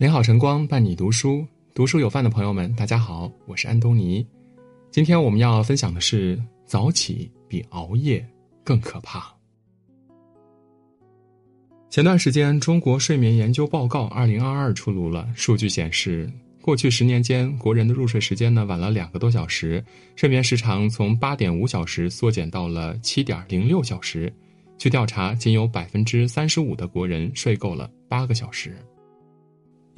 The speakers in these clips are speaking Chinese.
美好晨光伴你读书，读书有饭的朋友们，大家好，我是安东尼。今天我们要分享的是：早起比熬夜更可怕。前段时间，《中国睡眠研究报告（二零二二）》出炉了，数据显示，过去十年间，国人的入睡时间呢晚了两个多小时，睡眠时长从八点五小时缩减到了七点零六小时。据调查，仅有百分之三十五的国人睡够了八个小时。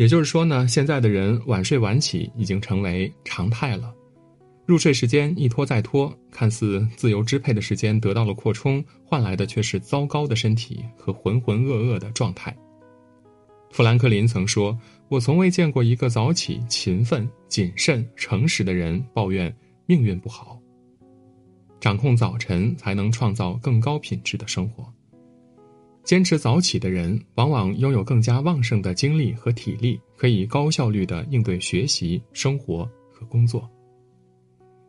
也就是说呢，现在的人晚睡晚起已经成为常态了，入睡时间一拖再拖，看似自由支配的时间得到了扩充，换来的却是糟糕的身体和浑浑噩噩的状态。富兰克林曾说：“我从未见过一个早起、勤奋、谨慎、诚实的人抱怨命运不好。掌控早晨，才能创造更高品质的生活。”坚持早起的人，往往拥有更加旺盛的精力和体力，可以高效率的应对学习、生活和工作。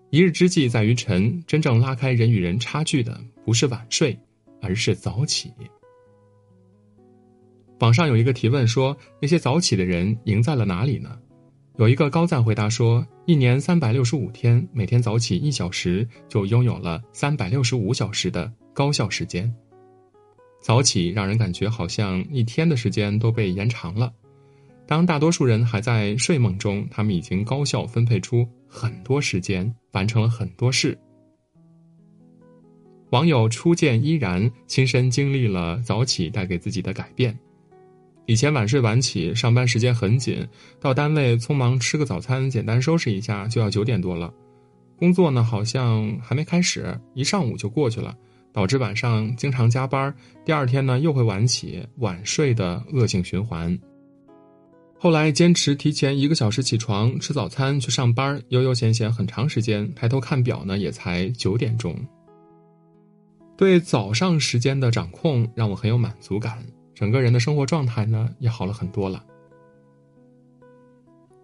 一日之计在于晨，真正拉开人与人差距的，不是晚睡，而是早起。网上有一个提问说：“那些早起的人赢在了哪里呢？”有一个高赞回答说：“一年三百六十五天，每天早起一小时，就拥有了三百六十五小时的高效时间。”早起让人感觉好像一天的时间都被延长了。当大多数人还在睡梦中，他们已经高效分配出很多时间，完成了很多事。网友初见依然亲身经历了早起带给自己的改变。以前晚睡晚起，上班时间很紧，到单位匆忙吃个早餐，简单收拾一下就要九点多了。工作呢，好像还没开始，一上午就过去了。导致晚上经常加班，第二天呢又会晚起晚睡的恶性循环。后来坚持提前一个小时起床吃早餐去上班，悠悠闲闲很长时间，抬头看表呢也才九点钟。对早上时间的掌控让我很有满足感，整个人的生活状态呢也好了很多了。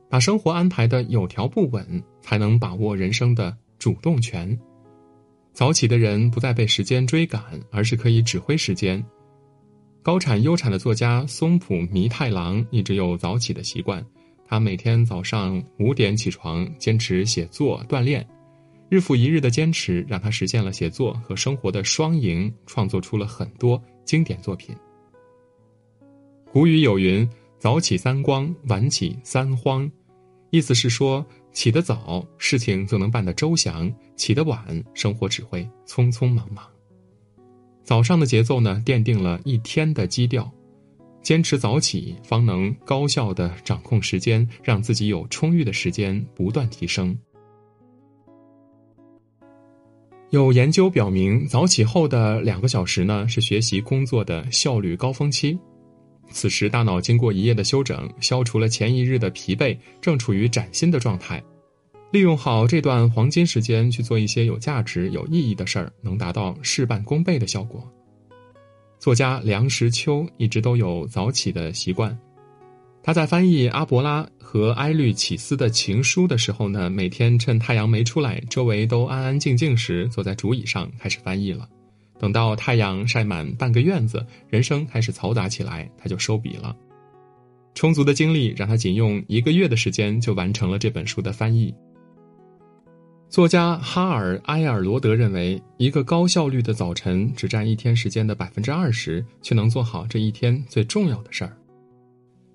把生活安排的有条不紊，才能把握人生的主动权。早起的人不再被时间追赶，而是可以指挥时间。高产优产的作家松浦弥太郎一直有早起的习惯，他每天早上五点起床，坚持写作锻炼，日复一日的坚持让他实现了写作和生活的双赢，创作出了很多经典作品。古语有云：“早起三光，晚起三荒”，意思是说。起得早，事情就能办得周详；起得晚，生活只会匆匆忙忙。早上的节奏呢，奠定了一天的基调。坚持早起，方能高效的掌控时间，让自己有充裕的时间不断提升。有研究表明，早起后的两个小时呢，是学习工作的效率高峰期。此时，大脑经过一夜的休整，消除了前一日的疲惫，正处于崭新的状态。利用好这段黄金时间去做一些有价值、有意义的事儿，能达到事半功倍的效果。作家梁实秋一直都有早起的习惯。他在翻译阿伯拉和埃律启斯的情书的时候呢，每天趁太阳没出来，周围都安安静静时，坐在竹椅上开始翻译了。等到太阳晒满半个院子，人生开始嘈杂起来，他就收笔了。充足的精力让他仅用一个月的时间就完成了这本书的翻译。作家哈尔埃尔罗德认为，一个高效率的早晨只占一天时间的百分之二十，却能做好这一天最重要的事儿。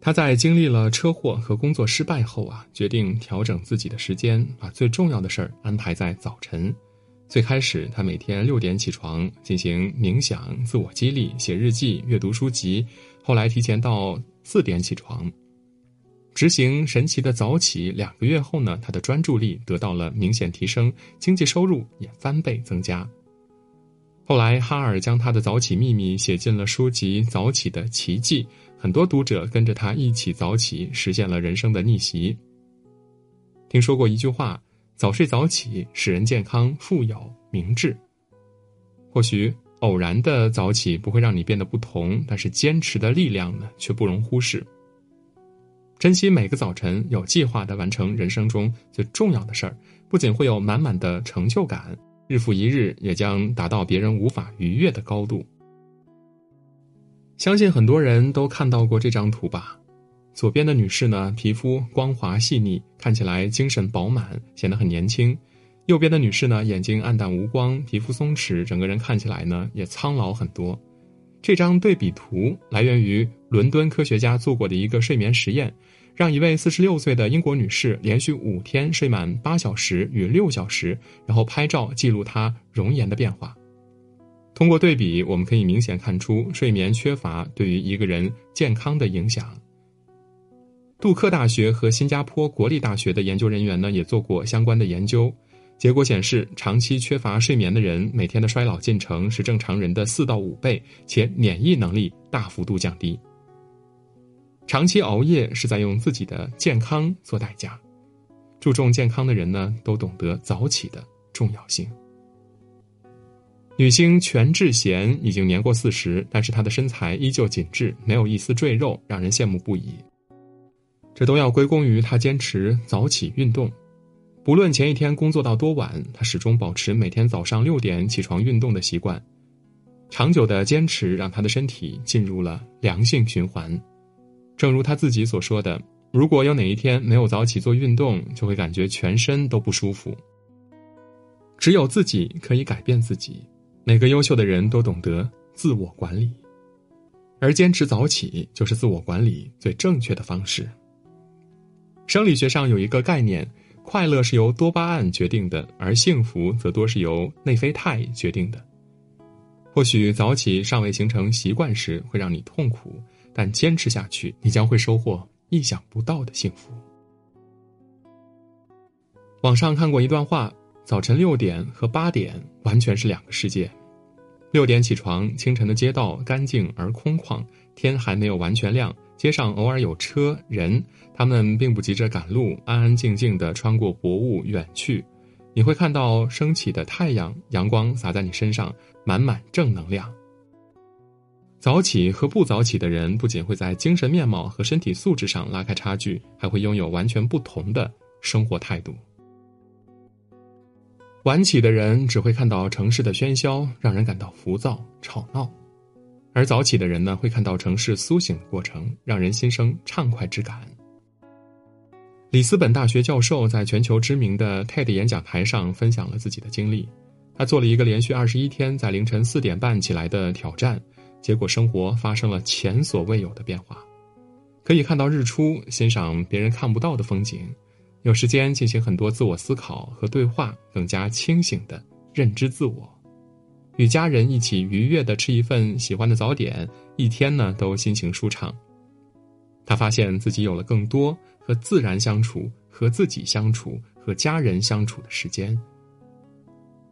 他在经历了车祸和工作失败后啊，决定调整自己的时间，把最重要的事儿安排在早晨。最开始，他每天六点起床进行冥想、自我激励、写日记、阅读书籍。后来提前到四点起床，执行神奇的早起。两个月后呢，他的专注力得到了明显提升，经济收入也翻倍增加。后来，哈尔将他的早起秘密写进了书籍《早起的奇迹》，很多读者跟着他一起早起，实现了人生的逆袭。听说过一句话。早睡早起使人健康、富有、明智。或许偶然的早起不会让你变得不同，但是坚持的力量呢，却不容忽视。珍惜每个早晨，有计划的完成人生中最重要的事儿，不仅会有满满的成就感，日复一日也将达到别人无法逾越的高度。相信很多人都看到过这张图吧。左边的女士呢，皮肤光滑细腻，看起来精神饱满，显得很年轻；右边的女士呢，眼睛暗淡无光，皮肤松弛，整个人看起来呢也苍老很多。这张对比图来源于伦敦科学家做过的一个睡眠实验，让一位四十六岁的英国女士连续五天睡满八小时与六小时，然后拍照记录她容颜的变化。通过对比，我们可以明显看出睡眠缺乏对于一个人健康的影响。杜克大学和新加坡国立大学的研究人员呢，也做过相关的研究，结果显示，长期缺乏睡眠的人，每天的衰老进程是正常人的四到五倍，且免疫能力大幅度降低。长期熬夜是在用自己的健康做代价。注重健康的人呢，都懂得早起的重要性。女星全智贤已经年过四十，但是她的身材依旧紧致，没有一丝赘肉，让人羡慕不已。这都要归功于他坚持早起运动，不论前一天工作到多晚，他始终保持每天早上六点起床运动的习惯。长久的坚持让他的身体进入了良性循环。正如他自己所说的：“如果有哪一天没有早起做运动，就会感觉全身都不舒服。”只有自己可以改变自己。每个优秀的人都懂得自我管理，而坚持早起就是自我管理最正确的方式。生理学上有一个概念，快乐是由多巴胺决定的，而幸福则多是由内啡肽决定的。或许早起尚未形成习惯时会让你痛苦，但坚持下去，你将会收获意想不到的幸福。网上看过一段话：早晨六点和八点完全是两个世界。六点起床，清晨的街道干净而空旷，天还没有完全亮。街上偶尔有车人，他们并不急着赶路，安安静静地穿过薄雾远去。你会看到升起的太阳，阳光洒在你身上，满满正能量。早起和不早起的人，不仅会在精神面貌和身体素质上拉开差距，还会拥有完全不同的生活态度。晚起的人只会看到城市的喧嚣，让人感到浮躁吵闹。而早起的人呢，会看到城市苏醒的过程，让人心生畅快之感。里斯本大学教授在全球知名的 TED 演讲台上分享了自己的经历。他做了一个连续二十一天在凌晨四点半起来的挑战，结果生活发生了前所未有的变化。可以看到日出，欣赏别人看不到的风景，有时间进行很多自我思考和对话，更加清醒的认知自我。与家人一起愉悦的吃一份喜欢的早点，一天呢都心情舒畅。他发现自己有了更多和自然相处、和自己相处、和家人相处的时间。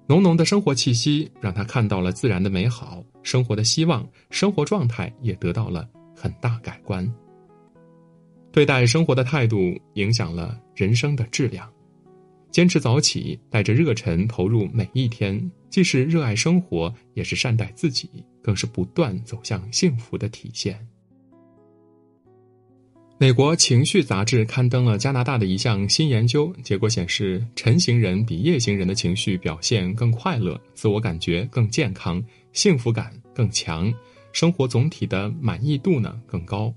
浓浓的生活气息让他看到了自然的美好，生活的希望，生活状态也得到了很大改观。对待生活的态度影响了人生的质量。坚持早起，带着热忱投入每一天，既是热爱生活，也是善待自己，更是不断走向幸福的体现。美国情绪杂志刊登了加拿大的一项新研究，结果显示，晨型人比夜行人的情绪表现更快乐，自我感觉更健康，幸福感更强，生活总体的满意度呢更高。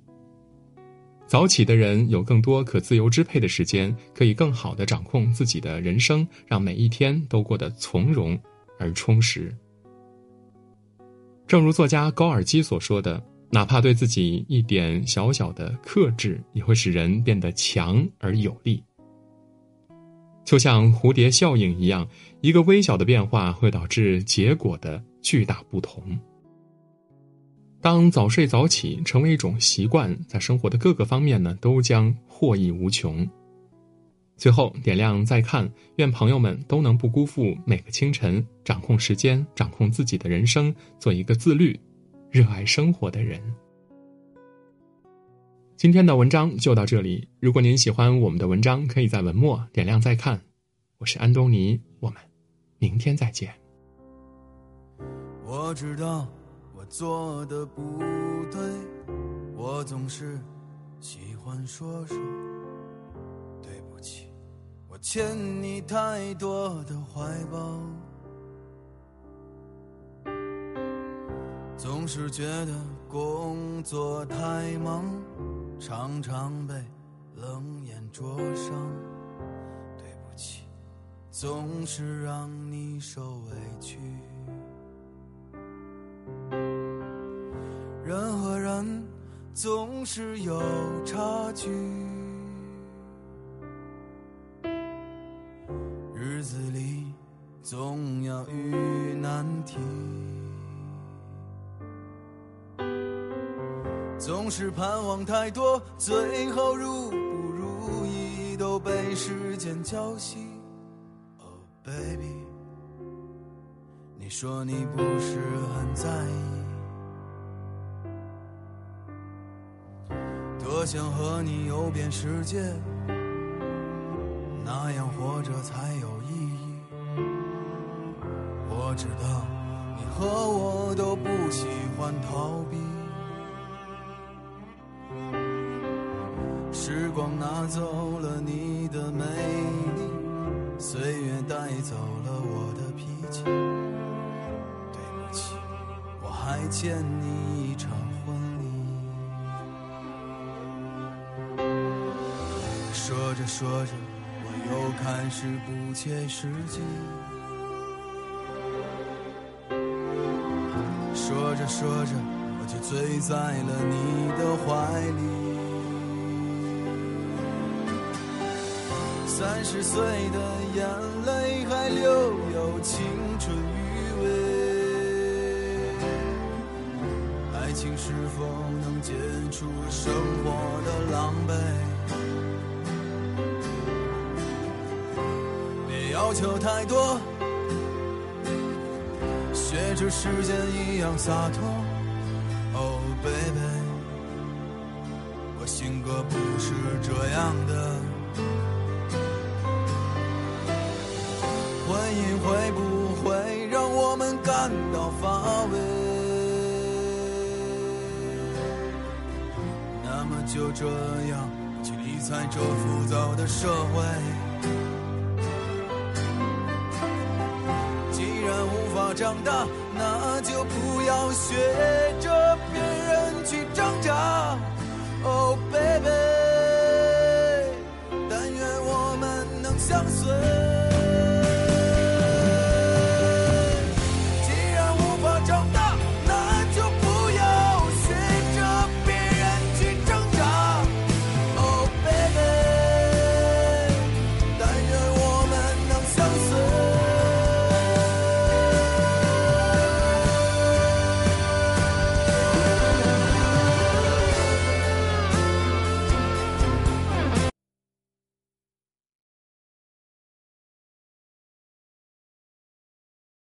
早起的人有更多可自由支配的时间，可以更好的掌控自己的人生，让每一天都过得从容而充实。正如作家高尔基所说的：“哪怕对自己一点小小的克制，也会使人变得强而有力。”就像蝴蝶效应一样，一个微小的变化会导致结果的巨大不同。当早睡早起成为一种习惯，在生活的各个方面呢，都将获益无穷。最后点亮再看，愿朋友们都能不辜负每个清晨，掌控时间，掌控自己的人生，做一个自律、热爱生活的人。今天的文章就到这里。如果您喜欢我们的文章，可以在文末点亮再看。我是安东尼，我们明天再见。我知道。做的不对，我总是喜欢说说对不起，我欠你太多的怀抱，总是觉得工作太忙，常常被冷眼灼伤。对不起，总是让你受委屈。总是有差距，日子里总要遇难题。总是盼望太多，最后如不如意都被时间浇熄。Oh baby，你说你不是很在意，我想和你游遍世界，那样活着才有意义。我知道你和我都不喜欢逃避。时光拿走了你的美丽，岁月带走了我的脾气。对不起，我还欠你一场说着，我又开始不切实际。说着说着，我就醉在了你的怀里。三十岁的眼泪还留有青春余味，爱情是否能解除生活的狼狈？要求太多，学着时间一样洒脱。Oh baby，我性格不是这样的。婚姻会不会让我们感到乏味？那么就这样去理睬这浮躁的社会。长大，那就不要学着。